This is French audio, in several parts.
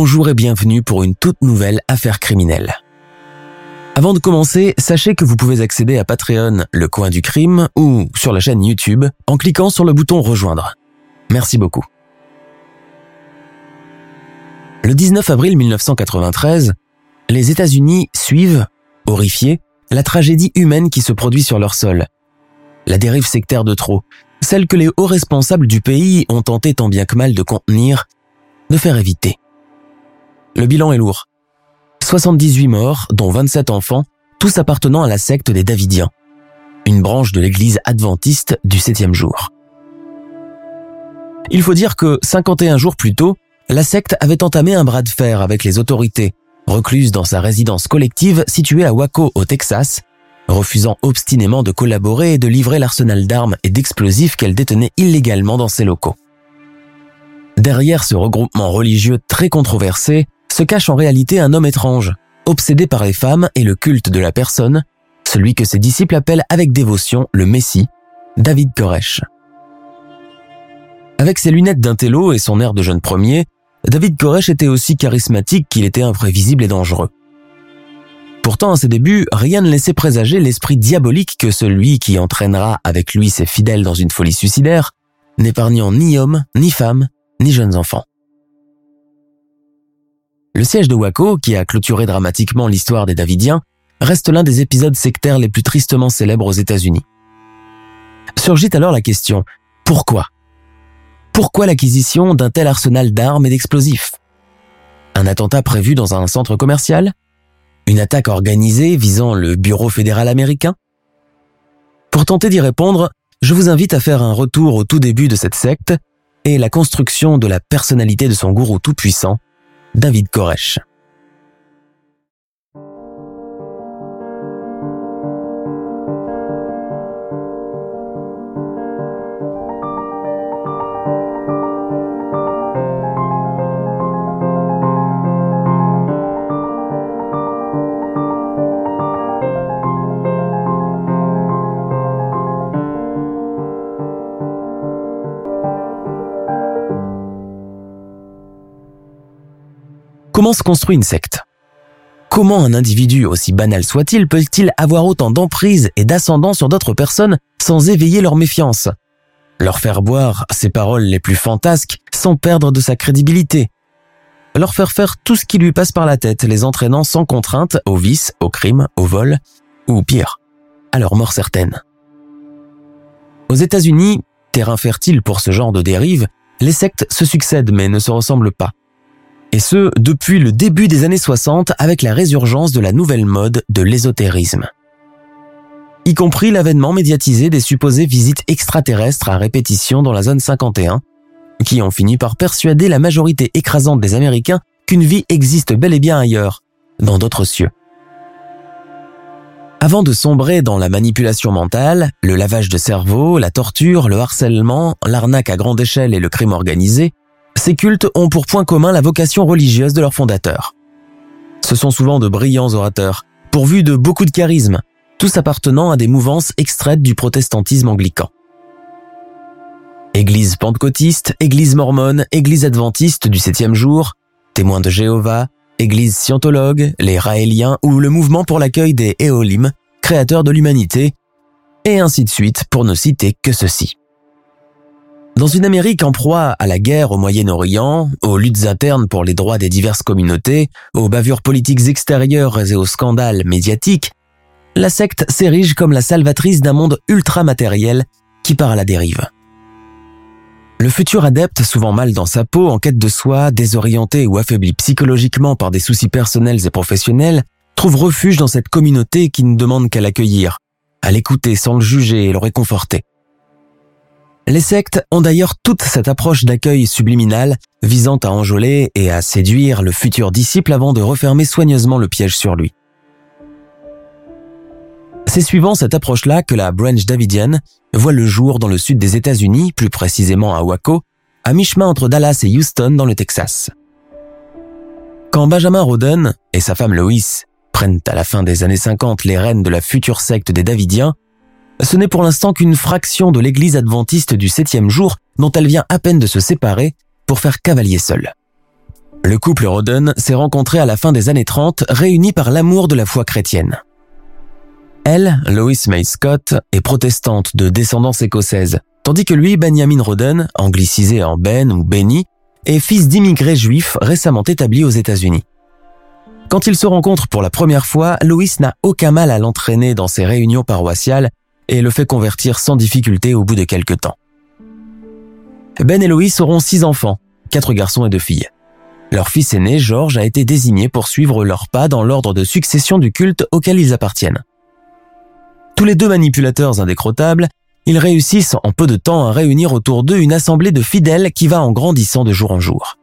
Bonjour et bienvenue pour une toute nouvelle affaire criminelle. Avant de commencer, sachez que vous pouvez accéder à Patreon, le coin du crime, ou sur la chaîne YouTube en cliquant sur le bouton rejoindre. Merci beaucoup. Le 19 avril 1993, les États-Unis suivent, horrifiés, la tragédie humaine qui se produit sur leur sol. La dérive sectaire de trop, celle que les hauts responsables du pays ont tenté tant bien que mal de contenir, de faire éviter. Le bilan est lourd. 78 morts, dont 27 enfants, tous appartenant à la secte des Davidiens, une branche de l'église adventiste du septième jour. Il faut dire que 51 jours plus tôt, la secte avait entamé un bras de fer avec les autorités, recluse dans sa résidence collective située à Waco au Texas, refusant obstinément de collaborer et de livrer l'arsenal d'armes et d'explosifs qu'elle détenait illégalement dans ses locaux. Derrière ce regroupement religieux très controversé se cache en réalité un homme étrange, obsédé par les femmes et le culte de la personne, celui que ses disciples appellent avec dévotion le Messie, David Koresh. Avec ses lunettes d'intello et son air de jeune premier, David Koresh était aussi charismatique qu'il était imprévisible et dangereux. Pourtant, à ses débuts, rien ne laissait présager l'esprit diabolique que celui qui entraînera avec lui ses fidèles dans une folie suicidaire, n'épargnant ni hommes, ni femmes, ni jeunes enfants. Le siège de Waco, qui a clôturé dramatiquement l'histoire des Davidiens, reste l'un des épisodes sectaires les plus tristement célèbres aux États-Unis. Surgit alors la question, pourquoi? Pourquoi l'acquisition d'un tel arsenal d'armes et d'explosifs? Un attentat prévu dans un centre commercial? Une attaque organisée visant le Bureau fédéral américain? Pour tenter d'y répondre, je vous invite à faire un retour au tout début de cette secte et la construction de la personnalité de son gourou tout-puissant, David Koresh. Comment se construit une secte? Comment un individu, aussi banal soit-il, peut-il avoir autant d'emprise et d'ascendant sur d'autres personnes sans éveiller leur méfiance? Leur faire boire ses paroles les plus fantasques sans perdre de sa crédibilité? Leur faire faire tout ce qui lui passe par la tête, les entraînant sans contrainte au vice, au crime, au vol, ou pire, à leur mort certaine? Aux États-Unis, terrain fertile pour ce genre de dérive, les sectes se succèdent mais ne se ressemblent pas. Et ce, depuis le début des années 60 avec la résurgence de la nouvelle mode de l'ésotérisme. Y compris l'avènement médiatisé des supposées visites extraterrestres à répétition dans la zone 51, qui ont fini par persuader la majorité écrasante des Américains qu'une vie existe bel et bien ailleurs, dans d'autres cieux. Avant de sombrer dans la manipulation mentale, le lavage de cerveau, la torture, le harcèlement, l'arnaque à grande échelle et le crime organisé, ces cultes ont pour point commun la vocation religieuse de leurs fondateurs. Ce sont souvent de brillants orateurs, pourvus de beaucoup de charisme, tous appartenant à des mouvances extraites du protestantisme anglican. Église pentecôtiste, Église mormone, Église adventiste du septième jour, témoins de Jéhovah, Église scientologue, les Raéliens ou le mouvement pour l'accueil des Éolim, créateurs de l'humanité, et ainsi de suite pour ne citer que ceci. Dans une Amérique en proie à la guerre au Moyen-Orient, aux luttes internes pour les droits des diverses communautés, aux bavures politiques extérieures et aux scandales médiatiques, la secte s'érige comme la salvatrice d'un monde ultra-matériel qui part à la dérive. Le futur adepte, souvent mal dans sa peau, en quête de soi, désorienté ou affaibli psychologiquement par des soucis personnels et professionnels, trouve refuge dans cette communauté qui ne demande qu'à l'accueillir, à l'écouter sans le juger et le réconforter. Les sectes ont d'ailleurs toute cette approche d'accueil subliminal visant à enjôler et à séduire le futur disciple avant de refermer soigneusement le piège sur lui. C'est suivant cette approche-là que la branch davidienne voit le jour dans le sud des États-Unis, plus précisément à Waco, à mi-chemin entre Dallas et Houston dans le Texas. Quand Benjamin Roden et sa femme Lois prennent à la fin des années 50 les rênes de la future secte des Davidiens, ce n'est pour l'instant qu'une fraction de l'église adventiste du septième jour dont elle vient à peine de se séparer pour faire cavalier seul. Le couple Roden s'est rencontré à la fin des années 30, réuni par l'amour de la foi chrétienne. Elle, Lois May Scott, est protestante de descendance écossaise, tandis que lui, Benjamin Roden, anglicisé en Ben ou Benny, est fils d'immigrés juifs récemment établis aux États-Unis. Quand ils se rencontrent pour la première fois, Lois n'a aucun mal à l'entraîner dans ses réunions paroissiales et le fait convertir sans difficulté au bout de quelques temps. Ben et Loïs auront six enfants, quatre garçons et deux filles. Leur fils aîné, George, a été désigné pour suivre leurs pas dans l'ordre de succession du culte auquel ils appartiennent. Tous les deux manipulateurs indécrottables, ils réussissent en peu de temps à réunir autour d'eux une assemblée de fidèles qui va en grandissant de jour en jour.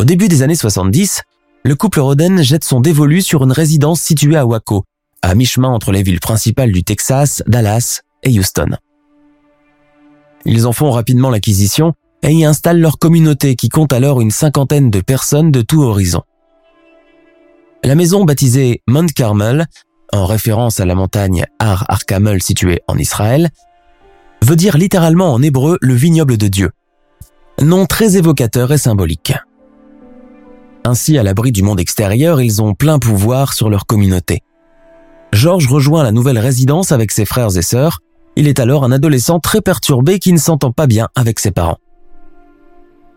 Au début des années 70, le couple Roden jette son dévolu sur une résidence située à Waco, à mi-chemin entre les villes principales du Texas, Dallas et Houston. Ils en font rapidement l'acquisition et y installent leur communauté qui compte alors une cinquantaine de personnes de tout horizon. La maison baptisée Mount Carmel, en référence à la montagne Har Arkamel située en Israël, veut dire littéralement en hébreu le vignoble de Dieu. Nom très évocateur et symbolique. Ainsi, à l'abri du monde extérieur, ils ont plein pouvoir sur leur communauté. George rejoint la nouvelle résidence avec ses frères et sœurs. Il est alors un adolescent très perturbé qui ne s'entend pas bien avec ses parents.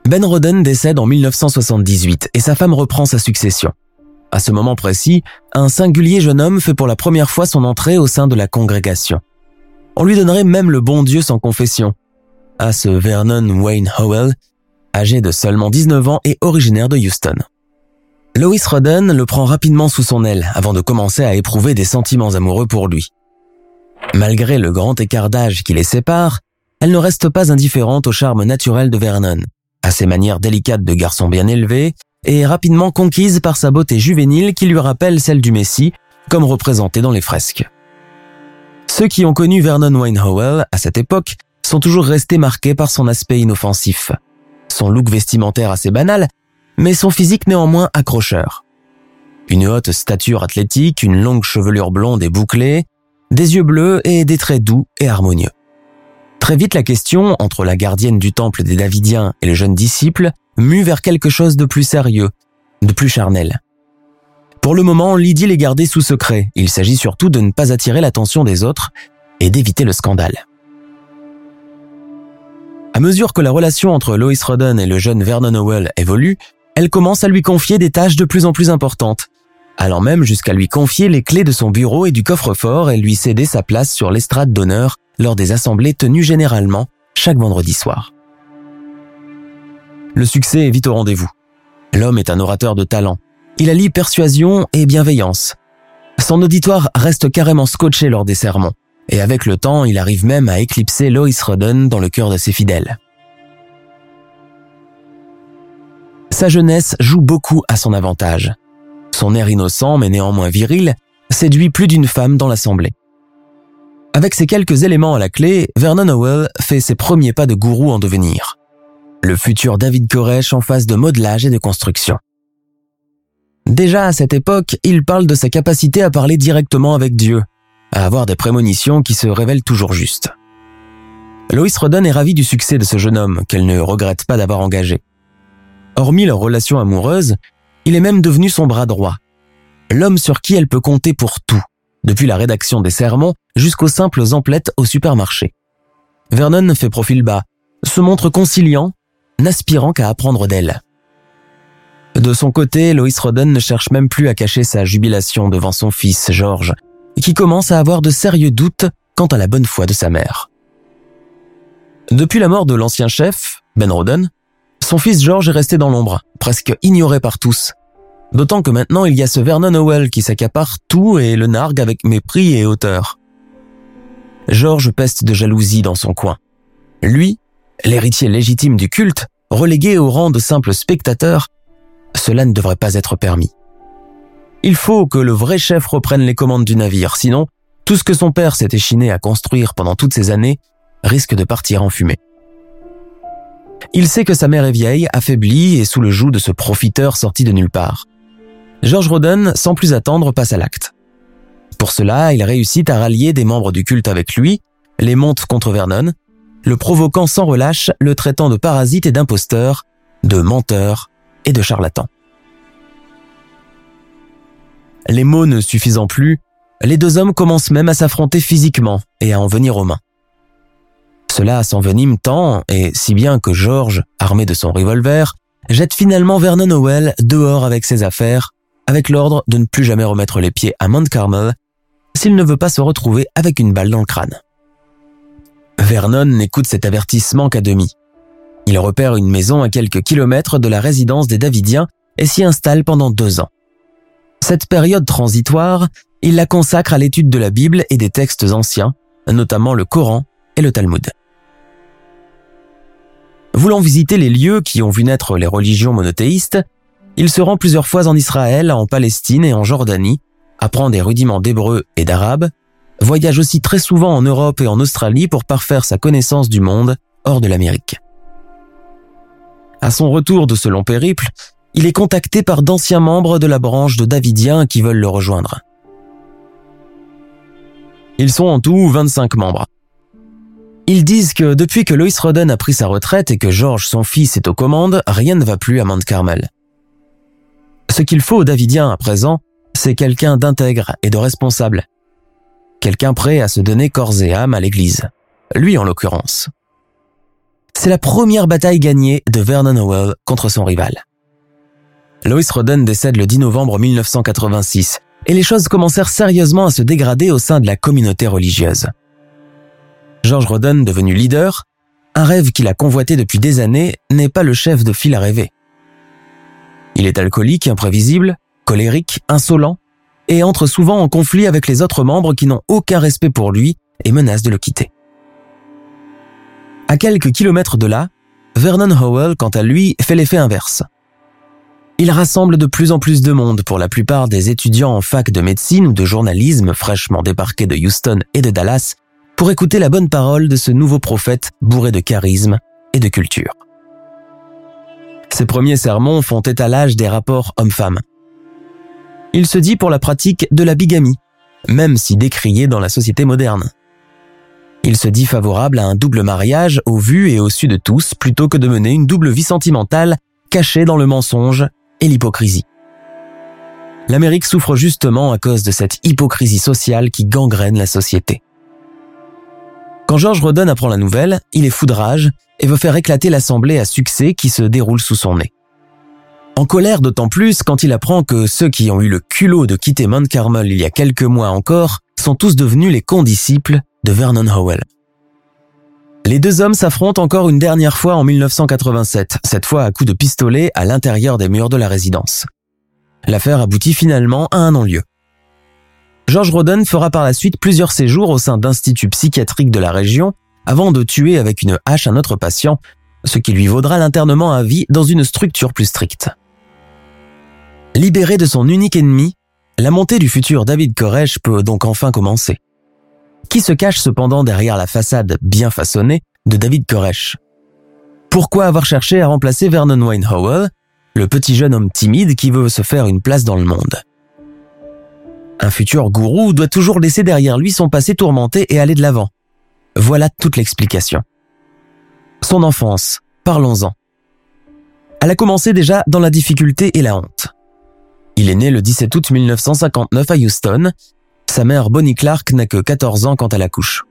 Ben Roden décède en 1978 et sa femme reprend sa succession. À ce moment précis, un singulier jeune homme fait pour la première fois son entrée au sein de la congrégation. On lui donnerait même le bon Dieu sans confession. À ce Vernon Wayne Howell, âgé de seulement 19 ans et originaire de Houston. Lois Roden le prend rapidement sous son aile avant de commencer à éprouver des sentiments amoureux pour lui. Malgré le grand écart d'âge qui les sépare, elle ne reste pas indifférente au charme naturel de Vernon, à ses manières délicates de garçon bien élevé, et rapidement conquise par sa beauté juvénile qui lui rappelle celle du Messie, comme représenté dans les fresques. Ceux qui ont connu Vernon Wayne Howell à cette époque sont toujours restés marqués par son aspect inoffensif. Son look vestimentaire assez banal mais son physique néanmoins accrocheur. Une haute stature athlétique, une longue chevelure blonde et bouclée, des yeux bleus et des traits doux et harmonieux. Très vite la question, entre la gardienne du temple des Davidiens et le jeune disciple, mue vers quelque chose de plus sérieux, de plus charnel. Pour le moment, Lydie les gardait sous secret. Il s'agit surtout de ne pas attirer l'attention des autres et d'éviter le scandale. À mesure que la relation entre Lois Roden et le jeune Vernon Howell évolue, elle commence à lui confier des tâches de plus en plus importantes, allant même jusqu'à lui confier les clés de son bureau et du coffre-fort et lui céder sa place sur l'estrade d'honneur lors des assemblées tenues généralement chaque vendredi soir. Le succès est vite au rendez-vous. L'homme est un orateur de talent. Il allie persuasion et bienveillance. Son auditoire reste carrément scotché lors des sermons, et avec le temps, il arrive même à éclipser Lois Roden dans le cœur de ses fidèles. Sa jeunesse joue beaucoup à son avantage. Son air innocent mais néanmoins viril séduit plus d'une femme dans l'assemblée. Avec ces quelques éléments à la clé, Vernon Howell fait ses premiers pas de gourou en devenir. Le futur David Koresh en phase de modelage et de construction. Déjà à cette époque, il parle de sa capacité à parler directement avec Dieu, à avoir des prémonitions qui se révèlent toujours justes. Lois Roden est ravie du succès de ce jeune homme qu'elle ne regrette pas d'avoir engagé. Hormis leur relation amoureuse, il est même devenu son bras droit. L'homme sur qui elle peut compter pour tout, depuis la rédaction des sermons jusqu'aux simples emplettes au supermarché. Vernon fait profil bas, se montre conciliant, n'aspirant qu'à apprendre d'elle. De son côté, Lois Roden ne cherche même plus à cacher sa jubilation devant son fils, George, qui commence à avoir de sérieux doutes quant à la bonne foi de sa mère. Depuis la mort de l'ancien chef, Ben Roden, son fils George est resté dans l'ombre, presque ignoré par tous. D'autant que maintenant il y a ce Vernon Howell qui s'accapare tout et le nargue avec mépris et hauteur. George peste de jalousie dans son coin. Lui, l'héritier légitime du culte, relégué au rang de simple spectateur, cela ne devrait pas être permis. Il faut que le vrai chef reprenne les commandes du navire, sinon tout ce que son père s'est échiné à construire pendant toutes ces années risque de partir en fumée. Il sait que sa mère est vieille, affaiblie et sous le joug de ce profiteur sorti de nulle part. George Roden, sans plus attendre, passe à l'acte. Pour cela, il réussit à rallier des membres du culte avec lui, les monte contre Vernon, le provoquant sans relâche, le traitant de parasite et d'imposteur, de menteur et de charlatan. Les mots ne suffisant plus, les deux hommes commencent même à s'affronter physiquement et à en venir aux mains. Cela s'envenime tant et si bien que George, armé de son revolver, jette finalement Vernon Howell dehors avec ses affaires, avec l'ordre de ne plus jamais remettre les pieds à Mount Carmel s'il ne veut pas se retrouver avec une balle dans le crâne. Vernon n'écoute cet avertissement qu'à demi. Il repère une maison à quelques kilomètres de la résidence des Davidiens et s'y installe pendant deux ans. Cette période transitoire, il la consacre à l'étude de la Bible et des textes anciens, notamment le Coran et le Talmud. Voulant visiter les lieux qui ont vu naître les religions monothéistes, il se rend plusieurs fois en Israël, en Palestine et en Jordanie, apprend des rudiments d'hébreu et d'arabe, voyage aussi très souvent en Europe et en Australie pour parfaire sa connaissance du monde hors de l'Amérique. À son retour de ce long périple, il est contacté par d'anciens membres de la branche de Davidiens qui veulent le rejoindre. Ils sont en tout 25 membres. Ils disent que depuis que Lois Roden a pris sa retraite et que George, son fils, est aux commandes, rien ne va plus à Mount Carmel. Ce qu'il faut aux Davidiens à présent, c'est quelqu'un d'intègre et de responsable. Quelqu'un prêt à se donner corps et âme à l'église. Lui en l'occurrence. C'est la première bataille gagnée de Vernon Howell contre son rival. Lois Roden décède le 10 novembre 1986 et les choses commencèrent sérieusement à se dégrader au sein de la communauté religieuse. George Roden, devenu leader, un rêve qu'il a convoité depuis des années, n'est pas le chef de file à rêver. Il est alcoolique, imprévisible, colérique, insolent, et entre souvent en conflit avec les autres membres qui n'ont aucun respect pour lui et menacent de le quitter. À quelques kilomètres de là, Vernon Howell, quant à lui, fait l'effet inverse. Il rassemble de plus en plus de monde pour la plupart des étudiants en fac de médecine ou de journalisme fraîchement débarqués de Houston et de Dallas pour écouter la bonne parole de ce nouveau prophète bourré de charisme et de culture. Ses premiers sermons font étalage des rapports hommes-femmes. Il se dit pour la pratique de la bigamie, même si décriée dans la société moderne. Il se dit favorable à un double mariage au vu et au su de tous plutôt que de mener une double vie sentimentale cachée dans le mensonge et l'hypocrisie. L'Amérique souffre justement à cause de cette hypocrisie sociale qui gangrène la société. Quand George Roden apprend la nouvelle, il est foudrage et veut faire éclater l'assemblée à succès qui se déroule sous son nez. En colère d'autant plus quand il apprend que ceux qui ont eu le culot de quitter Mount Carmel il y a quelques mois encore sont tous devenus les condisciples de Vernon Howell. Les deux hommes s'affrontent encore une dernière fois en 1987, cette fois à coups de pistolet à l'intérieur des murs de la résidence. L'affaire aboutit finalement à un non-lieu. George Roden fera par la suite plusieurs séjours au sein d'instituts psychiatriques de la région avant de tuer avec une hache un autre patient, ce qui lui vaudra l'internement à vie dans une structure plus stricte. Libéré de son unique ennemi, la montée du futur David Koresh peut donc enfin commencer qui se cache cependant derrière la façade bien façonnée de David Koresh? Pourquoi avoir cherché à remplacer Vernon Wayne le petit jeune homme timide qui veut se faire une place dans le monde? Un futur gourou doit toujours laisser derrière lui son passé tourmenté et aller de l'avant. Voilà toute l'explication. Son enfance, parlons-en. Elle a commencé déjà dans la difficulté et la honte. Il est né le 17 août 1959 à Houston sa mère Bonnie Clark n'a que 14 ans quand elle accouche.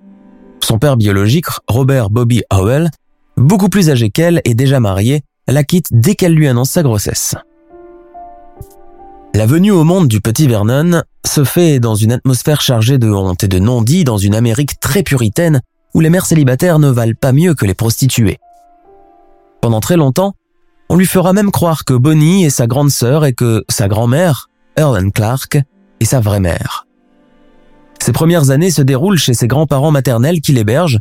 Son père biologique, Robert Bobby Howell, beaucoup plus âgé qu'elle et déjà marié, la quitte dès qu'elle lui annonce sa grossesse. La venue au monde du petit Vernon se fait dans une atmosphère chargée de honte et de non-dits dans une Amérique très puritaine où les mères célibataires ne valent pas mieux que les prostituées. Pendant très longtemps, on lui fera même croire que Bonnie est sa grande sœur et que sa grand-mère, Earl Clark, est sa vraie mère. Ses premières années se déroulent chez ses grands-parents maternels qui l'hébergent,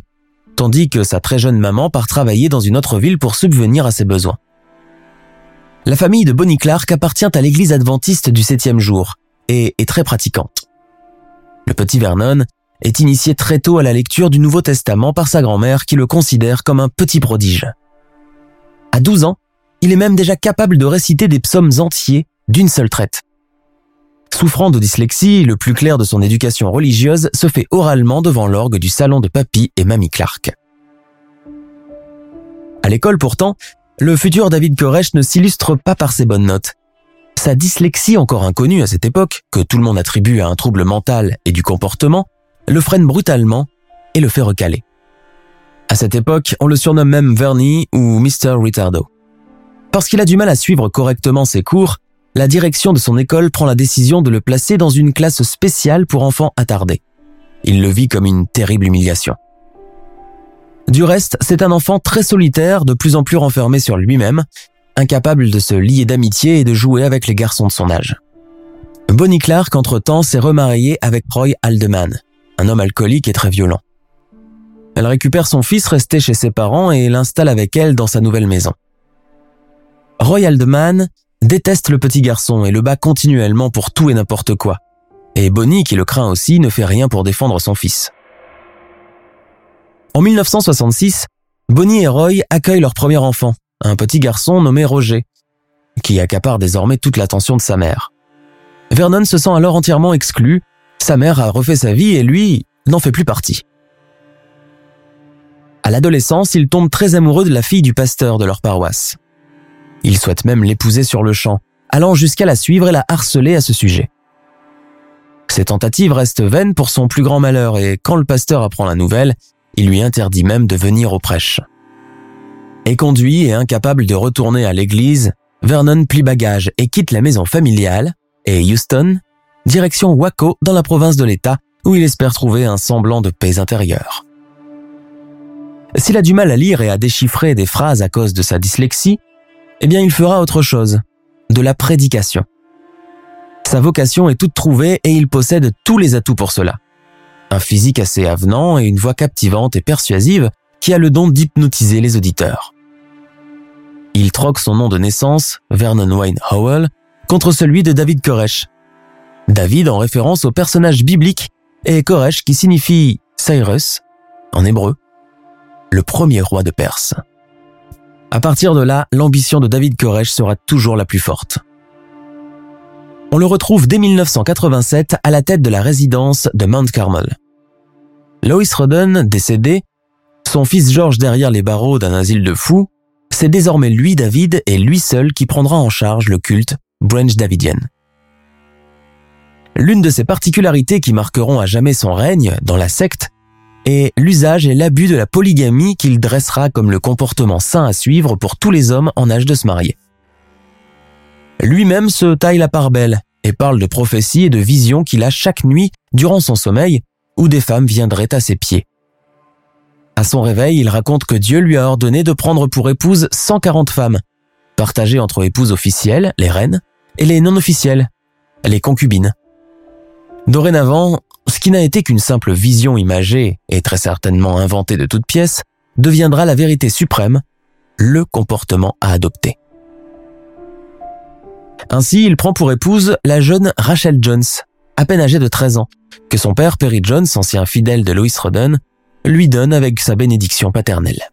tandis que sa très jeune maman part travailler dans une autre ville pour subvenir à ses besoins. La famille de Bonnie Clark appartient à l'église adventiste du septième jour et est très pratiquante. Le petit Vernon est initié très tôt à la lecture du Nouveau Testament par sa grand-mère qui le considère comme un petit prodige. À 12 ans, il est même déjà capable de réciter des psaumes entiers d'une seule traite. Souffrant de dyslexie, le plus clair de son éducation religieuse se fait oralement devant l'orgue du salon de papy et mamie Clark. À l'école pourtant, le futur David Koresh ne s'illustre pas par ses bonnes notes. Sa dyslexie encore inconnue à cette époque, que tout le monde attribue à un trouble mental et du comportement, le freine brutalement et le fait recaler. À cette époque, on le surnomme même Vernie ou Mr. Ritardo. Parce qu'il a du mal à suivre correctement ses cours, la direction de son école prend la décision de le placer dans une classe spéciale pour enfants attardés. Il le vit comme une terrible humiliation. Du reste, c'est un enfant très solitaire, de plus en plus renfermé sur lui-même, incapable de se lier d'amitié et de jouer avec les garçons de son âge. Bonnie Clark, entre-temps, s'est remariée avec Roy Aldeman, un homme alcoolique et très violent. Elle récupère son fils resté chez ses parents et l'installe avec elle dans sa nouvelle maison. Roy Aldeman déteste le petit garçon et le bat continuellement pour tout et n'importe quoi. Et Bonnie, qui le craint aussi, ne fait rien pour défendre son fils. En 1966, Bonnie et Roy accueillent leur premier enfant, un petit garçon nommé Roger, qui accapare désormais toute l'attention de sa mère. Vernon se sent alors entièrement exclu, sa mère a refait sa vie et lui n'en fait plus partie. À l'adolescence, il tombe très amoureux de la fille du pasteur de leur paroisse. Il souhaite même l'épouser sur le champ, allant jusqu'à la suivre et la harceler à ce sujet. Ses tentatives restent vaines pour son plus grand malheur et quand le pasteur apprend la nouvelle, il lui interdit même de venir aux prêches. Éconduit et incapable de retourner à l'église, Vernon plie bagage et quitte la maison familiale et Houston, direction Waco dans la province de l'État où il espère trouver un semblant de paix intérieure. S'il a du mal à lire et à déchiffrer des phrases à cause de sa dyslexie, eh bien il fera autre chose, de la prédication. Sa vocation est toute trouvée et il possède tous les atouts pour cela. Un physique assez avenant et une voix captivante et persuasive qui a le don d'hypnotiser les auditeurs. Il troque son nom de naissance, Vernon Wayne Howell, contre celui de David Koresh. David en référence au personnage biblique et Koresh qui signifie Cyrus en hébreu, le premier roi de Perse. À partir de là, l'ambition de David Koresh sera toujours la plus forte. On le retrouve dès 1987 à la tête de la résidence de Mount Carmel. Lois Rodden, décédé, son fils George derrière les barreaux d'un asile de fous, c'est désormais lui, David, et lui seul qui prendra en charge le culte Branch Davidian. L'une de ses particularités qui marqueront à jamais son règne dans la secte et l'usage et l'abus de la polygamie qu'il dressera comme le comportement sain à suivre pour tous les hommes en âge de se marier. Lui-même se taille la part belle et parle de prophéties et de visions qu'il a chaque nuit durant son sommeil où des femmes viendraient à ses pieds. À son réveil, il raconte que Dieu lui a ordonné de prendre pour épouse 140 femmes, partagées entre épouses officielles, les reines, et les non officielles, les concubines. Dorénavant, ce qui n'a été qu'une simple vision imagée et très certainement inventée de toutes pièces, deviendra la vérité suprême, le comportement à adopter. Ainsi, il prend pour épouse la jeune Rachel Jones, à peine âgée de 13 ans, que son père Perry Jones, ancien fidèle de Lois Rodden, lui donne avec sa bénédiction paternelle.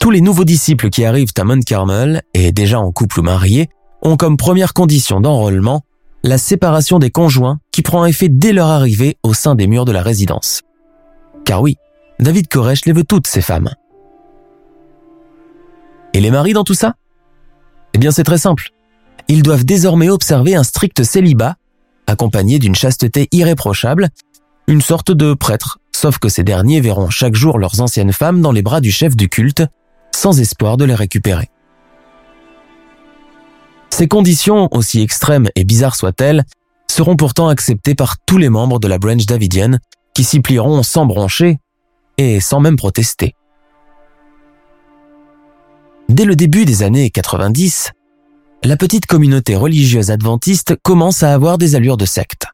Tous les nouveaux disciples qui arrivent à Mount Carmel, et déjà en couple ou mariés, ont comme première condition d'enrôlement la séparation des conjoints qui prend effet dès leur arrivée au sein des murs de la résidence. Car oui, David Koresh les veut toutes ces femmes. Et les maris dans tout ça? Eh bien c'est très simple. Ils doivent désormais observer un strict célibat, accompagné d'une chasteté irréprochable, une sorte de prêtre, sauf que ces derniers verront chaque jour leurs anciennes femmes dans les bras du chef du culte, sans espoir de les récupérer. Ces conditions, aussi extrêmes et bizarres soient-elles, seront pourtant acceptées par tous les membres de la branch davidienne qui s'y plieront sans broncher et sans même protester. Dès le début des années 90, la petite communauté religieuse adventiste commence à avoir des allures de secte.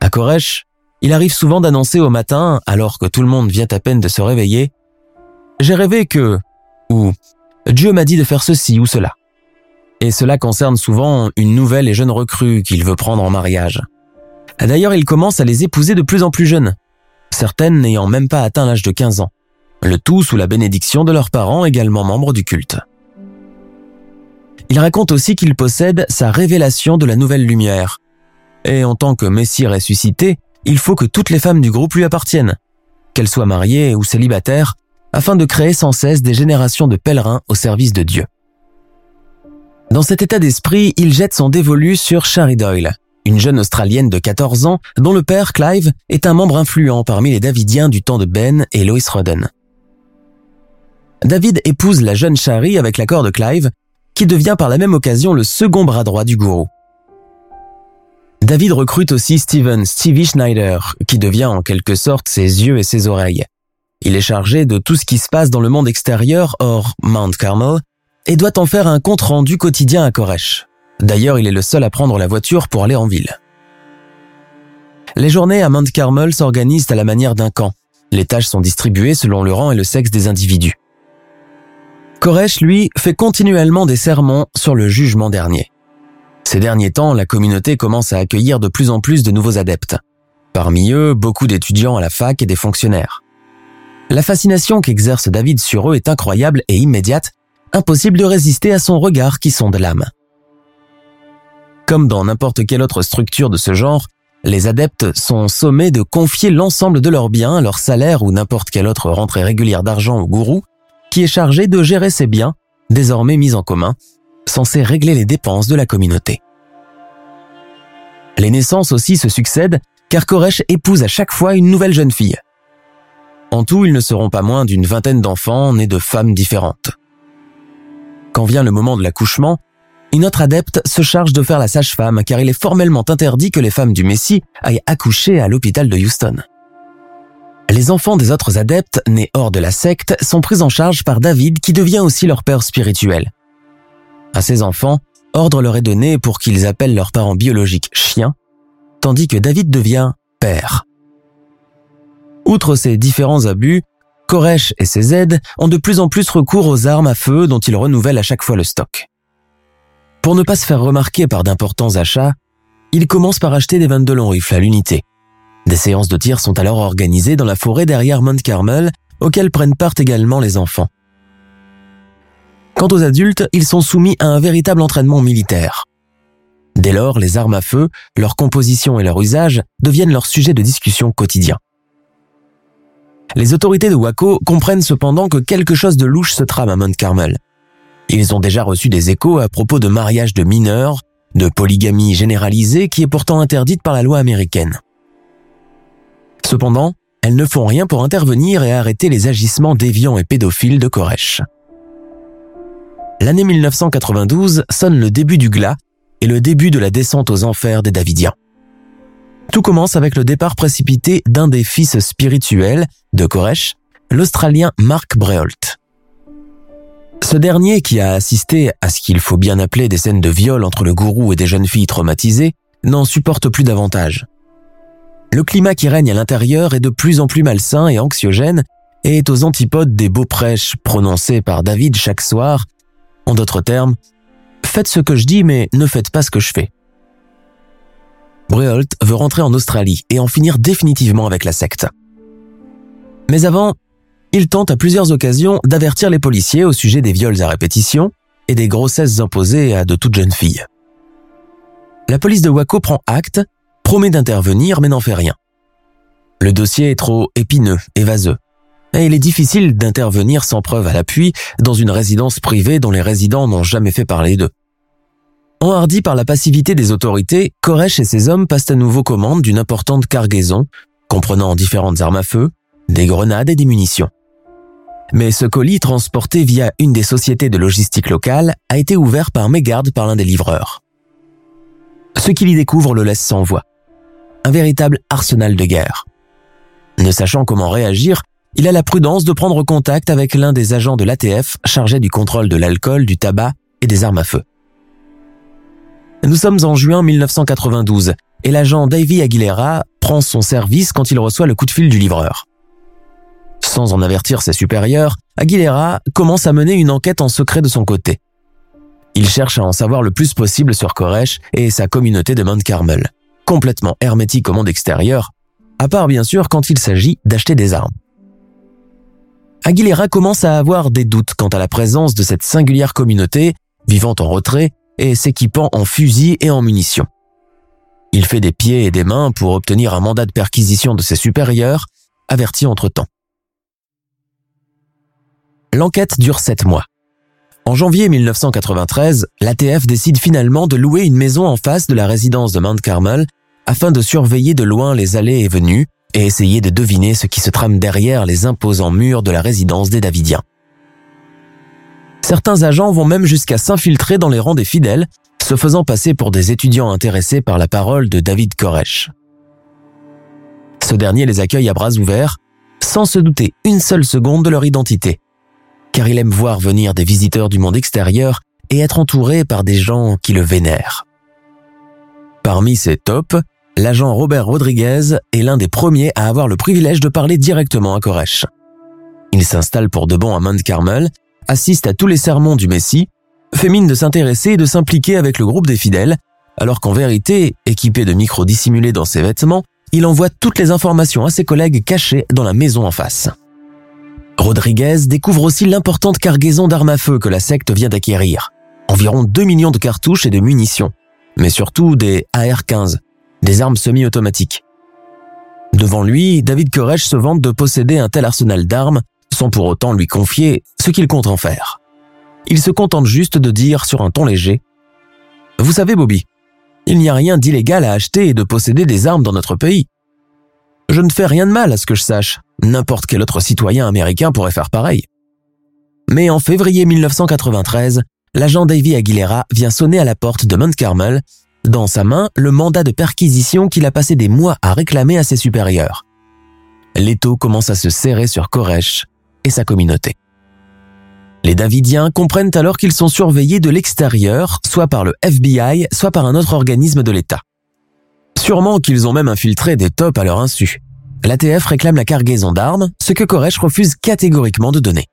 À Koresh, il arrive souvent d'annoncer au matin, alors que tout le monde vient à peine de se réveiller, J'ai rêvé que, ou Dieu m'a dit de faire ceci ou cela. Et cela concerne souvent une nouvelle et jeune recrue qu'il veut prendre en mariage. D'ailleurs, il commence à les épouser de plus en plus jeunes, certaines n'ayant même pas atteint l'âge de 15 ans, le tout sous la bénédiction de leurs parents également membres du culte. Il raconte aussi qu'il possède sa révélation de la nouvelle lumière. Et en tant que Messie ressuscité, il faut que toutes les femmes du groupe lui appartiennent, qu'elles soient mariées ou célibataires, afin de créer sans cesse des générations de pèlerins au service de Dieu. Dans cet état d'esprit, il jette son dévolu sur Shari Doyle, une jeune Australienne de 14 ans dont le père, Clive, est un membre influent parmi les Davidiens du temps de Ben et Lois Roden. David épouse la jeune Shari avec l'accord de Clive, qui devient par la même occasion le second bras droit du gourou. David recrute aussi Steven Stevie Schneider, qui devient en quelque sorte ses yeux et ses oreilles. Il est chargé de tout ce qui se passe dans le monde extérieur hors Mount Carmel et doit en faire un compte rendu quotidien à Koresh. D'ailleurs, il est le seul à prendre la voiture pour aller en ville. Les journées à Mount Carmel s'organisent à la manière d'un camp. Les tâches sont distribuées selon le rang et le sexe des individus. Koresh, lui, fait continuellement des sermons sur le jugement dernier. Ces derniers temps, la communauté commence à accueillir de plus en plus de nouveaux adeptes. Parmi eux, beaucoup d'étudiants à la fac et des fonctionnaires. La fascination qu'exerce David sur eux est incroyable et immédiate, impossible de résister à son regard qui sonde l'âme. Comme dans n'importe quelle autre structure de ce genre, les adeptes sont sommés de confier l'ensemble de leurs biens, leur salaire ou n'importe quelle autre rentrée régulière d'argent au gourou, qui est chargé de gérer ces biens, désormais mis en commun, censés régler les dépenses de la communauté. Les naissances aussi se succèdent, car Koresh épouse à chaque fois une nouvelle jeune fille. En tout, ils ne seront pas moins d'une vingtaine d'enfants nés de femmes différentes. Quand vient le moment de l'accouchement, une autre adepte se charge de faire la sage-femme car il est formellement interdit que les femmes du Messie aillent accoucher à l'hôpital de Houston. Les enfants des autres adeptes, nés hors de la secte, sont pris en charge par David qui devient aussi leur père spirituel. À ces enfants, ordre leur est donné pour qu'ils appellent leurs parents biologiques chiens, tandis que David devient père. Outre ces différents abus, Koresh et ses aides ont de plus en plus recours aux armes à feu dont ils renouvellent à chaque fois le stock. Pour ne pas se faire remarquer par d'importants achats, il commence par acheter des 22 longs rifles à l'unité. Des séances de tir sont alors organisées dans la forêt derrière Mount Carmel, auxquelles prennent part également les enfants. Quant aux adultes, ils sont soumis à un véritable entraînement militaire. Dès lors, les armes à feu, leur composition et leur usage deviennent leur sujet de discussion quotidien. Les autorités de Waco comprennent cependant que quelque chose de louche se trame à Mount Carmel. Ils ont déjà reçu des échos à propos de mariage de mineurs, de polygamie généralisée qui est pourtant interdite par la loi américaine. Cependant, elles ne font rien pour intervenir et arrêter les agissements déviants et pédophiles de Koresh. L'année 1992 sonne le début du glas et le début de la descente aux enfers des Davidiens. Tout commence avec le départ précipité d'un des fils spirituels de Koresh, l'Australien Mark Breholt. Ce dernier, qui a assisté à ce qu'il faut bien appeler des scènes de viol entre le gourou et des jeunes filles traumatisées, n'en supporte plus davantage. Le climat qui règne à l'intérieur est de plus en plus malsain et anxiogène et est aux antipodes des beaux prêches prononcés par David chaque soir. En d'autres termes, faites ce que je dis mais ne faites pas ce que je fais. Breholt veut rentrer en Australie et en finir définitivement avec la secte. Mais avant, il tente à plusieurs occasions d'avertir les policiers au sujet des viols à répétition et des grossesses imposées à de toutes jeunes filles. La police de Waco prend acte, promet d'intervenir mais n'en fait rien. Le dossier est trop épineux et vaseux, et il est difficile d'intervenir sans preuve à l'appui dans une résidence privée dont les résidents n'ont jamais fait parler d'eux. Enhardi par la passivité des autorités, Koresh et ses hommes passent à nouveau commande d'une importante cargaison, comprenant différentes armes à feu, des grenades et des munitions. Mais ce colis transporté via une des sociétés de logistique locales a été ouvert par mégarde par l'un des livreurs. Ce qu'il y découvre le laisse sans voix. Un véritable arsenal de guerre. Ne sachant comment réagir, il a la prudence de prendre contact avec l'un des agents de l'ATF chargé du contrôle de l'alcool, du tabac et des armes à feu. Nous sommes en juin 1992 et l'agent Davy Aguilera prend son service quand il reçoit le coup de fil du livreur. Sans en avertir ses supérieurs, Aguilera commence à mener une enquête en secret de son côté. Il cherche à en savoir le plus possible sur Koresh et sa communauté de Mount Carmel, complètement hermétique au monde extérieur, à part bien sûr quand il s'agit d'acheter des armes. Aguilera commence à avoir des doutes quant à la présence de cette singulière communauté, vivant en retrait et s'équipant en fusils et en munitions. Il fait des pieds et des mains pour obtenir un mandat de perquisition de ses supérieurs, avertis entre-temps. L'enquête dure sept mois. En janvier 1993, l'ATF décide finalement de louer une maison en face de la résidence de Mount Carmel afin de surveiller de loin les allées et venues et essayer de deviner ce qui se trame derrière les imposants murs de la résidence des Davidiens. Certains agents vont même jusqu'à s'infiltrer dans les rangs des fidèles, se faisant passer pour des étudiants intéressés par la parole de David Koresh. Ce dernier les accueille à bras ouverts, sans se douter une seule seconde de leur identité, car il aime voir venir des visiteurs du monde extérieur et être entouré par des gens qui le vénèrent. Parmi ces tops, l'agent Robert Rodriguez est l'un des premiers à avoir le privilège de parler directement à Koresh. Il s'installe pour de bon à Mount Carmel, assiste à tous les sermons du Messie, fait mine de s'intéresser et de s'impliquer avec le groupe des fidèles, alors qu'en vérité, équipé de micros dissimulés dans ses vêtements, il envoie toutes les informations à ses collègues cachés dans la maison en face. Rodriguez découvre aussi l'importante cargaison d'armes à feu que la secte vient d'acquérir. Environ 2 millions de cartouches et de munitions, mais surtout des AR-15, des armes semi-automatiques. Devant lui, David Koresh se vante de posséder un tel arsenal d'armes sans pour autant lui confier ce qu'il compte en faire. Il se contente juste de dire sur un ton léger ⁇ Vous savez Bobby, il n'y a rien d'illégal à acheter et de posséder des armes dans notre pays. Je ne fais rien de mal à ce que je sache, n'importe quel autre citoyen américain pourrait faire pareil. Mais en février 1993, l'agent Davy Aguilera vient sonner à la porte de Mount Carmel dans sa main le mandat de perquisition qu'il a passé des mois à réclamer à ses supérieurs. L'étau commence à se serrer sur Koresh et sa communauté. Les Davidiens comprennent alors qu'ils sont surveillés de l'extérieur, soit par le FBI, soit par un autre organisme de l'État. Sûrement qu'ils ont même infiltré des tops à leur insu. L'ATF réclame la cargaison d'armes, ce que Koresh refuse catégoriquement de donner.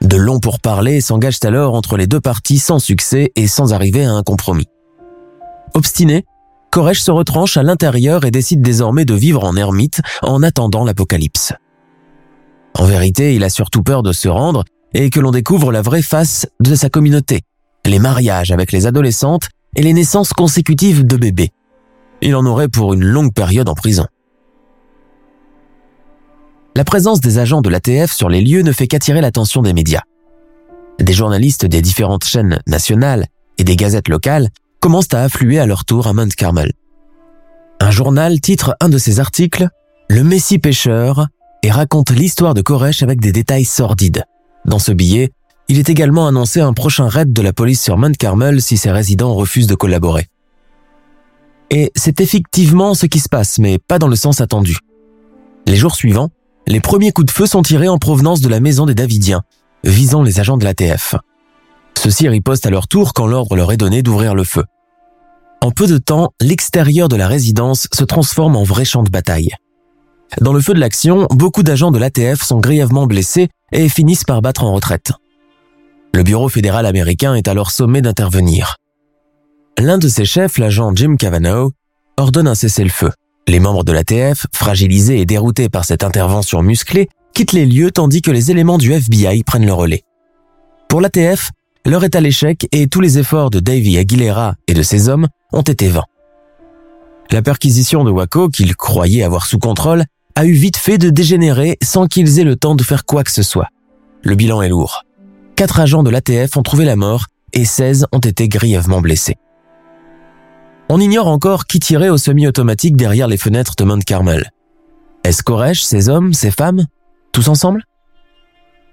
De longs pourparlers s'engagent alors entre les deux parties sans succès et sans arriver à un compromis. Obstiné, Koresh se retranche à l'intérieur et décide désormais de vivre en ermite en attendant l'apocalypse. En vérité, il a surtout peur de se rendre et que l'on découvre la vraie face de sa communauté, les mariages avec les adolescentes et les naissances consécutives de bébés. Il en aurait pour une longue période en prison. La présence des agents de l'ATF sur les lieux ne fait qu'attirer l'attention des médias. Des journalistes des différentes chaînes nationales et des gazettes locales commencent à affluer à leur tour à Mount Carmel. Un journal titre un de ses articles Le Messie pêcheur et raconte l'histoire de Koresh avec des détails sordides. Dans ce billet, il est également annoncé un prochain raid de la police sur Mount Carmel si ses résidents refusent de collaborer. Et c'est effectivement ce qui se passe, mais pas dans le sens attendu. Les jours suivants, les premiers coups de feu sont tirés en provenance de la maison des Davidiens, visant les agents de l'ATF. Ceux-ci ripostent à leur tour quand l'ordre leur est donné d'ouvrir le feu. En peu de temps, l'extérieur de la résidence se transforme en vrai champ de bataille. Dans le feu de l'action, beaucoup d'agents de l'ATF sont grièvement blessés et finissent par battre en retraite. Le bureau fédéral américain est alors sommé d'intervenir. L'un de ses chefs, l'agent Jim Cavanaugh, ordonne un cessez-le-feu. Les membres de l'ATF, fragilisés et déroutés par cette intervention musclée, quittent les lieux tandis que les éléments du FBI prennent le relais. Pour l'ATF, l'heure est à l'échec et tous les efforts de Davy Aguilera et de ses hommes ont été vains. La perquisition de Waco, qu'ils croyaient avoir sous contrôle, a eu vite fait de dégénérer sans qu'ils aient le temps de faire quoi que ce soit. Le bilan est lourd. Quatre agents de l'ATF ont trouvé la mort et 16 ont été grièvement blessés. On ignore encore qui tirait au semi-automatique derrière les fenêtres de Mount Carmel. Est-ce Koresh, ses hommes, ses femmes Tous ensemble?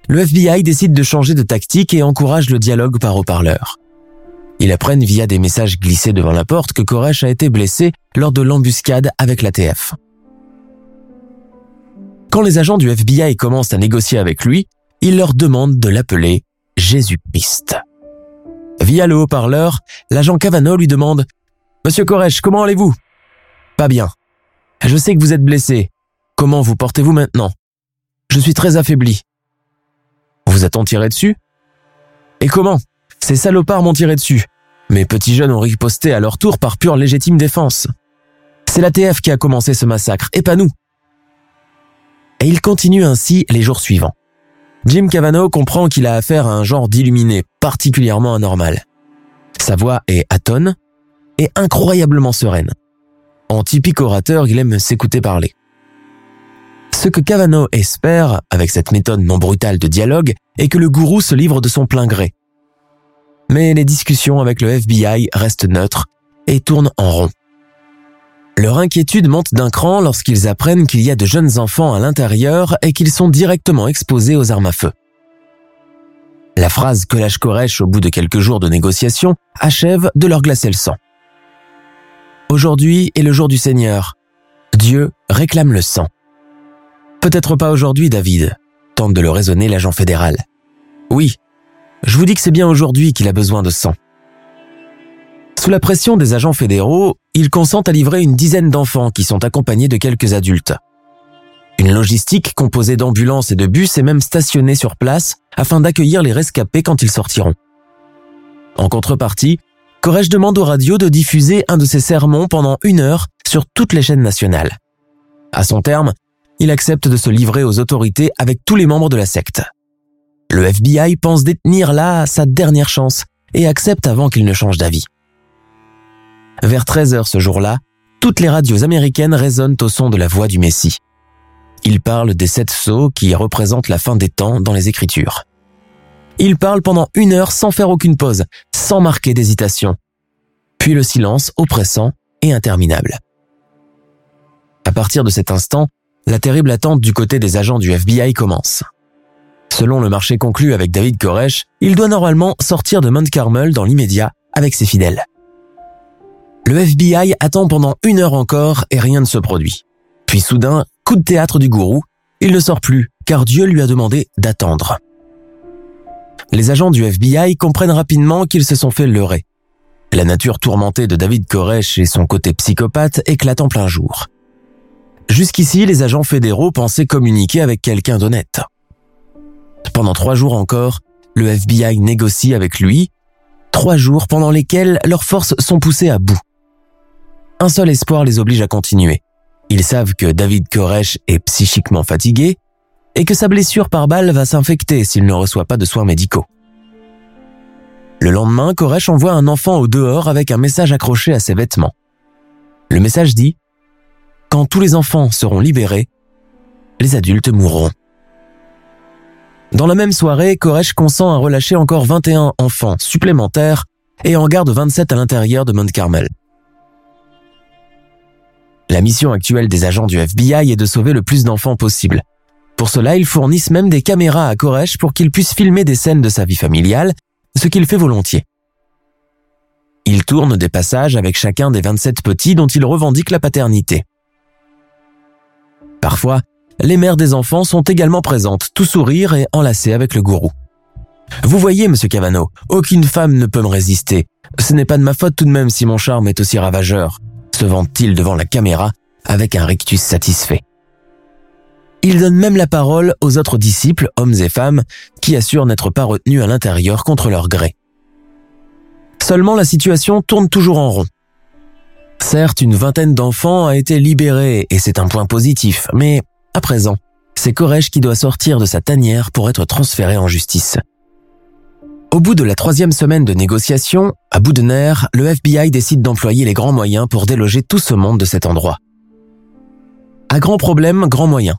Le FBI décide de changer de tactique et encourage le dialogue par haut-parleur. Ils apprennent via des messages glissés devant la porte que Koresh a été blessé lors de l'embuscade avec l'ATF. Quand les agents du FBI commencent à négocier avec lui, ils leur demandent de l'appeler Jésus-Christ. Via le haut-parleur, l'agent Cavanaugh lui demande Monsieur Koresh, comment allez-vous? Pas bien. Je sais que vous êtes blessé. Comment vous portez-vous maintenant? Je suis très affaibli. Vous a-t-on tiré dessus? Et comment? Ces salopards m'ont tiré dessus. Mes petits jeunes ont riposté à leur tour par pure légitime défense. C'est l'ATF qui a commencé ce massacre, et pas nous. Et il continue ainsi les jours suivants. Jim Cavanaugh comprend qu'il a affaire à un genre d'illuminé particulièrement anormal. Sa voix est atone et incroyablement sereine. En typique orateur, il aime s'écouter parler. Ce que Cavanaugh espère, avec cette méthode non brutale de dialogue, est que le gourou se livre de son plein gré. Mais les discussions avec le FBI restent neutres et tournent en rond. Leur inquiétude monte d'un cran lorsqu'ils apprennent qu'il y a de jeunes enfants à l'intérieur et qu'ils sont directement exposés aux armes à feu. La phrase que lâche Koresh au bout de quelques jours de négociations achève de leur glacer le sang. Aujourd'hui est le jour du Seigneur. Dieu réclame le sang. Peut-être pas aujourd'hui, David, tente de le raisonner l'agent fédéral. Oui, je vous dis que c'est bien aujourd'hui qu'il a besoin de sang. Sous la pression des agents fédéraux, il consent à livrer une dizaine d'enfants qui sont accompagnés de quelques adultes. Une logistique composée d'ambulances et de bus est même stationnée sur place afin d'accueillir les rescapés quand ils sortiront. En contrepartie, Koresh demande aux radios de diffuser un de ses sermons pendant une heure sur toutes les chaînes nationales? À son terme, il accepte de se livrer aux autorités avec tous les membres de la secte. Le FBI pense détenir là sa dernière chance et accepte avant qu'il ne change d'avis. Vers 13 heures ce jour-là, toutes les radios américaines résonnent au son de la voix du Messie. Il parle des sept sceaux qui représentent la fin des temps dans les Écritures. Il parle pendant une heure sans faire aucune pause, sans marquer d'hésitation. Puis le silence oppressant et interminable. À partir de cet instant, la terrible attente du côté des agents du FBI commence. Selon le marché conclu avec David Koresh, il doit normalement sortir de Mount Carmel dans l'immédiat avec ses fidèles. Le FBI attend pendant une heure encore et rien ne se produit. Puis soudain, coup de théâtre du gourou, il ne sort plus car Dieu lui a demandé d'attendre. Les agents du FBI comprennent rapidement qu'ils se sont fait leurrer. La nature tourmentée de David Koresh et son côté psychopathe éclatent en plein jour. Jusqu'ici, les agents fédéraux pensaient communiquer avec quelqu'un d'honnête. Pendant trois jours encore, le FBI négocie avec lui, trois jours pendant lesquels leurs forces sont poussées à bout. Un seul espoir les oblige à continuer. Ils savent que David Koresh est psychiquement fatigué et que sa blessure par balle va s'infecter s'il ne reçoit pas de soins médicaux. Le lendemain, Koresh envoie un enfant au dehors avec un message accroché à ses vêtements. Le message dit ⁇ Quand tous les enfants seront libérés, les adultes mourront. Dans la même soirée, Koresh consent à relâcher encore 21 enfants supplémentaires et en garde 27 à l'intérieur de Mount Carmel. La mission actuelle des agents du FBI est de sauver le plus d'enfants possible. Pour cela, ils fournissent même des caméras à Koresh pour qu'il puisse filmer des scènes de sa vie familiale, ce qu'il fait volontiers. Il tourne des passages avec chacun des 27 petits dont il revendique la paternité. Parfois, les mères des enfants sont également présentes, tout sourire et enlacées avec le gourou. Vous voyez, monsieur Cavano, aucune femme ne peut me résister. Ce n'est pas de ma faute tout de même si mon charme est aussi ravageur, se vante-t-il devant la caméra avec un rictus satisfait. Il donne même la parole aux autres disciples, hommes et femmes, qui assurent n'être pas retenus à l'intérieur contre leur gré. Seulement la situation tourne toujours en rond. Certes, une vingtaine d'enfants a été libérée et c'est un point positif, mais à présent, c'est Koresh qui doit sortir de sa tanière pour être transféré en justice. Au bout de la troisième semaine de négociation, à bout de nerfs, le FBI décide d'employer les grands moyens pour déloger tout ce monde de cet endroit. À grand problème, grand moyen.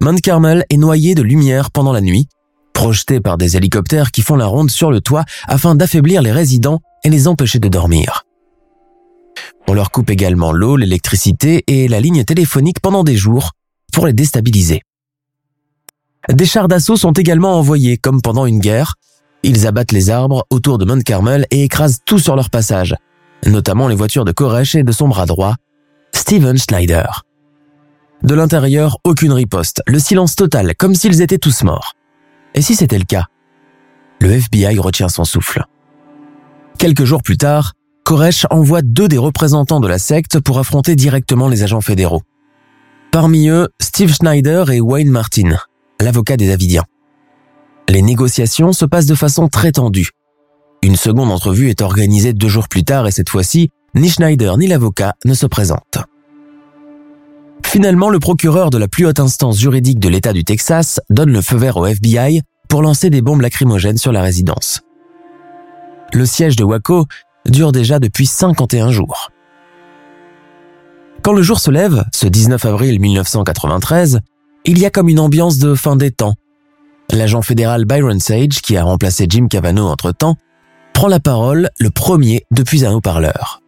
Mount Carmel est noyé de lumière pendant la nuit, projeté par des hélicoptères qui font la ronde sur le toit afin d'affaiblir les résidents et les empêcher de dormir. On leur coupe également l'eau, l'électricité et la ligne téléphonique pendant des jours pour les déstabiliser. Des chars d'assaut sont également envoyés, comme pendant une guerre. Ils abattent les arbres autour de Mount Carmel et écrasent tout sur leur passage, notamment les voitures de Koresh et de son bras droit, Steven Schneider. De l'intérieur, aucune riposte, le silence total, comme s'ils étaient tous morts. Et si c'était le cas? Le FBI retient son souffle. Quelques jours plus tard, Koresh envoie deux des représentants de la secte pour affronter directement les agents fédéraux. Parmi eux, Steve Schneider et Wayne Martin, l'avocat des Davidiens. Les négociations se passent de façon très tendue. Une seconde entrevue est organisée deux jours plus tard et cette fois-ci, ni Schneider ni l'avocat ne se présentent. Finalement, le procureur de la plus haute instance juridique de l'État du Texas donne le feu vert au FBI pour lancer des bombes lacrymogènes sur la résidence. Le siège de Waco dure déjà depuis 51 jours. Quand le jour se lève, ce 19 avril 1993, il y a comme une ambiance de fin des temps. L'agent fédéral Byron Sage, qui a remplacé Jim Cavanaugh entre-temps, prend la parole le premier depuis un haut-parleur.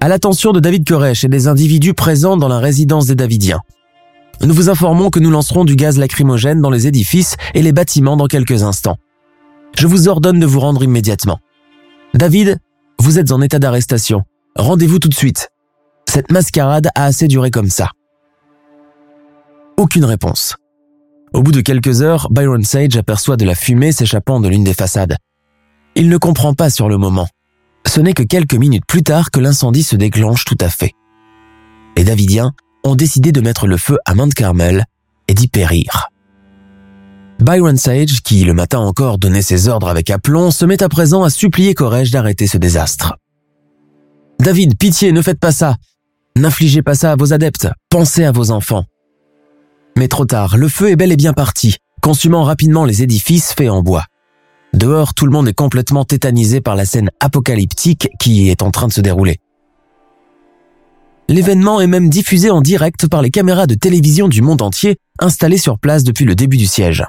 À l'attention de David Koresh et des individus présents dans la résidence des Davidiens. Nous vous informons que nous lancerons du gaz lacrymogène dans les édifices et les bâtiments dans quelques instants. Je vous ordonne de vous rendre immédiatement. David, vous êtes en état d'arrestation. Rendez-vous tout de suite. Cette mascarade a assez duré comme ça. Aucune réponse. Au bout de quelques heures, Byron Sage aperçoit de la fumée s'échappant de l'une des façades. Il ne comprend pas sur le moment. Ce n'est que quelques minutes plus tard que l'incendie se déclenche tout à fait. Les Davidiens ont décidé de mettre le feu à Mount Carmel et d'y périr. Byron Sage, qui le matin encore donnait ses ordres avec aplomb, se met à présent à supplier Koresh d'arrêter ce désastre. David, pitié, ne faites pas ça. N'infligez pas ça à vos adeptes. Pensez à vos enfants. Mais trop tard, le feu est bel et bien parti, consumant rapidement les édifices faits en bois. Dehors, tout le monde est complètement tétanisé par la scène apocalyptique qui est en train de se dérouler. L'événement est même diffusé en direct par les caméras de télévision du monde entier installées sur place depuis le début du siège.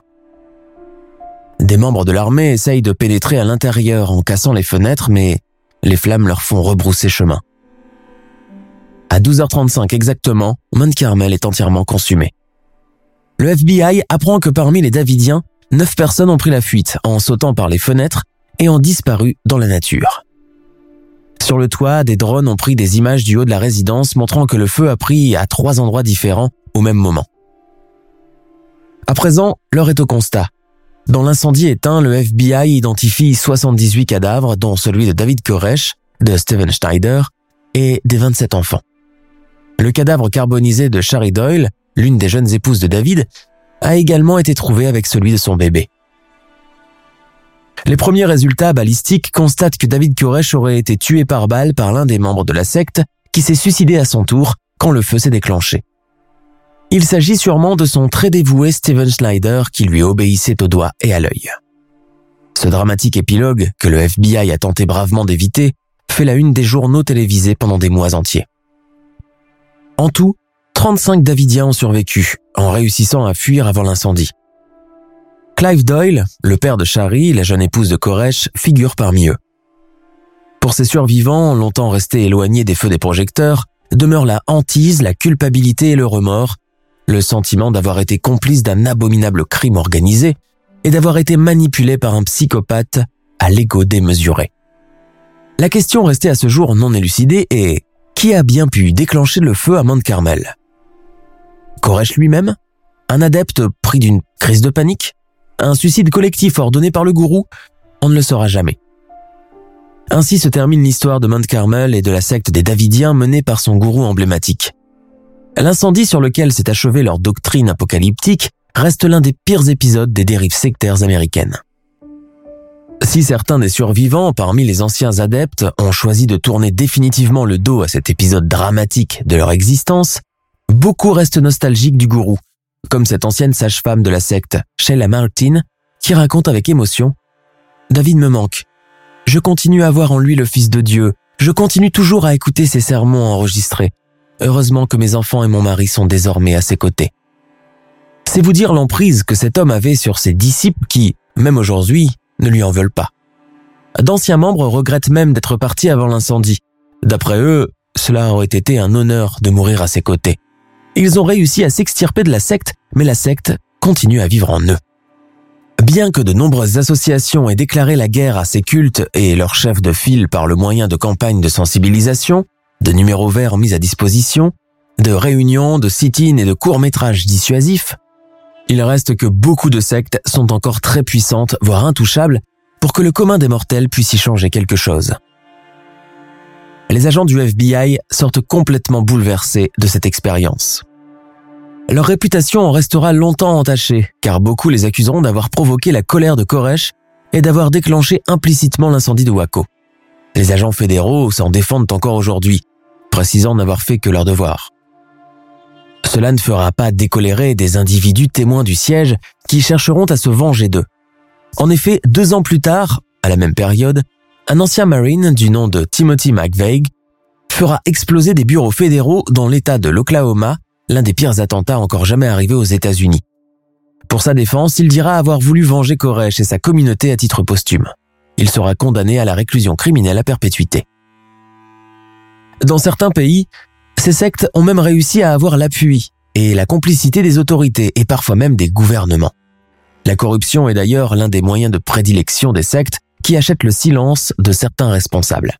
Des membres de l'armée essayent de pénétrer à l'intérieur en cassant les fenêtres, mais les flammes leur font rebrousser chemin. À 12h35 exactement, Mount Carmel est entièrement consumé. Le FBI apprend que parmi les Davidiens, neuf personnes ont pris la fuite en sautant par les fenêtres et ont disparu dans la nature. Sur le toit, des drones ont pris des images du haut de la résidence montrant que le feu a pris à trois endroits différents au même moment. À présent, l'heure est au constat. Dans l'incendie éteint, le FBI identifie 78 cadavres, dont celui de David Koresh, de Steven Schneider et des 27 enfants. Le cadavre carbonisé de Shari Doyle, l'une des jeunes épouses de David, a également été trouvé avec celui de son bébé. Les premiers résultats balistiques constatent que David Koresh aurait été tué par balle par l'un des membres de la secte qui s'est suicidé à son tour quand le feu s'est déclenché. Il s'agit sûrement de son très dévoué Steven Schneider qui lui obéissait au doigt et à l'œil. Ce dramatique épilogue, que le FBI a tenté bravement d'éviter, fait la une des journaux télévisés pendant des mois entiers. En tout, 35 Davidiens ont survécu, en réussissant à fuir avant l'incendie. Clive Doyle, le père de Shari, la jeune épouse de Koresh, figure parmi eux. Pour ces survivants, longtemps restés éloignés des feux des projecteurs, demeure la hantise, la culpabilité et le remords, le sentiment d'avoir été complice d'un abominable crime organisé et d'avoir été manipulé par un psychopathe à l'ego démesuré. La question restée à ce jour non élucidée est qui a bien pu déclencher le feu à Mount Carmel Koresh lui-même Un adepte pris d'une crise de panique Un suicide collectif ordonné par le gourou On ne le saura jamais. Ainsi se termine l'histoire de Mount Carmel et de la secte des Davidiens menée par son gourou emblématique. L'incendie sur lequel s'est achevée leur doctrine apocalyptique reste l'un des pires épisodes des dérives sectaires américaines. Si certains des survivants parmi les anciens adeptes ont choisi de tourner définitivement le dos à cet épisode dramatique de leur existence, beaucoup restent nostalgiques du gourou, comme cette ancienne sage-femme de la secte, Sheila Martin, qui raconte avec émotion David me manque. Je continue à voir en lui le Fils de Dieu. Je continue toujours à écouter ses sermons enregistrés. Heureusement que mes enfants et mon mari sont désormais à ses côtés. C'est vous dire l'emprise que cet homme avait sur ses disciples qui, même aujourd'hui, ne lui en veulent pas. D'anciens membres regrettent même d'être partis avant l'incendie. D'après eux, cela aurait été un honneur de mourir à ses côtés. Ils ont réussi à s'extirper de la secte, mais la secte continue à vivre en eux. Bien que de nombreuses associations aient déclaré la guerre à ces cultes et leurs chefs de file par le moyen de campagnes de sensibilisation, de numéros verts mis à disposition, de réunions, de sit-ins et de courts-métrages dissuasifs, il reste que beaucoup de sectes sont encore très puissantes, voire intouchables, pour que le commun des mortels puisse y changer quelque chose. Les agents du FBI sortent complètement bouleversés de cette expérience. Leur réputation en restera longtemps entachée, car beaucoup les accuseront d'avoir provoqué la colère de Koresh et d'avoir déclenché implicitement l'incendie de Waco. Les agents fédéraux s'en défendent encore aujourd'hui, précisant n'avoir fait que leur devoir. Cela ne fera pas décolérer des individus témoins du siège qui chercheront à se venger d'eux. En effet, deux ans plus tard, à la même période, un ancien Marine du nom de Timothy McVeigh fera exploser des bureaux fédéraux dans l'État de l'Oklahoma, l'un des pires attentats encore jamais arrivés aux États-Unis. Pour sa défense, il dira avoir voulu venger Koresh et sa communauté à titre posthume. Il sera condamné à la réclusion criminelle à perpétuité. Dans certains pays, ces sectes ont même réussi à avoir l'appui et la complicité des autorités et parfois même des gouvernements. La corruption est d'ailleurs l'un des moyens de prédilection des sectes qui achètent le silence de certains responsables.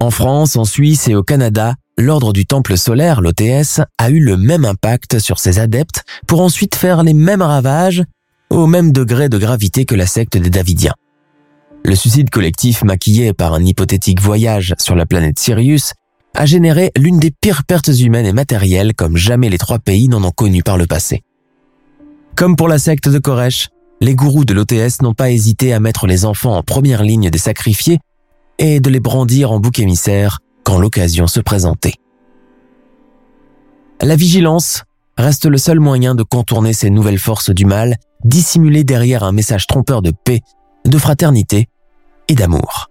En France, en Suisse et au Canada, l'ordre du Temple solaire, l'OTS, a eu le même impact sur ses adeptes pour ensuite faire les mêmes ravages au même degré de gravité que la secte des Davidiens. Le suicide collectif maquillé par un hypothétique voyage sur la planète Sirius a généré l'une des pires pertes humaines et matérielles comme jamais les trois pays n'en ont connu par le passé. Comme pour la secte de Koresh, les gourous de l'OTS n'ont pas hésité à mettre les enfants en première ligne des sacrifiés et de les brandir en bouc émissaire quand l'occasion se présentait. La vigilance reste le seul moyen de contourner ces nouvelles forces du mal, dissimulées derrière un message trompeur de paix, de fraternité et d'amour.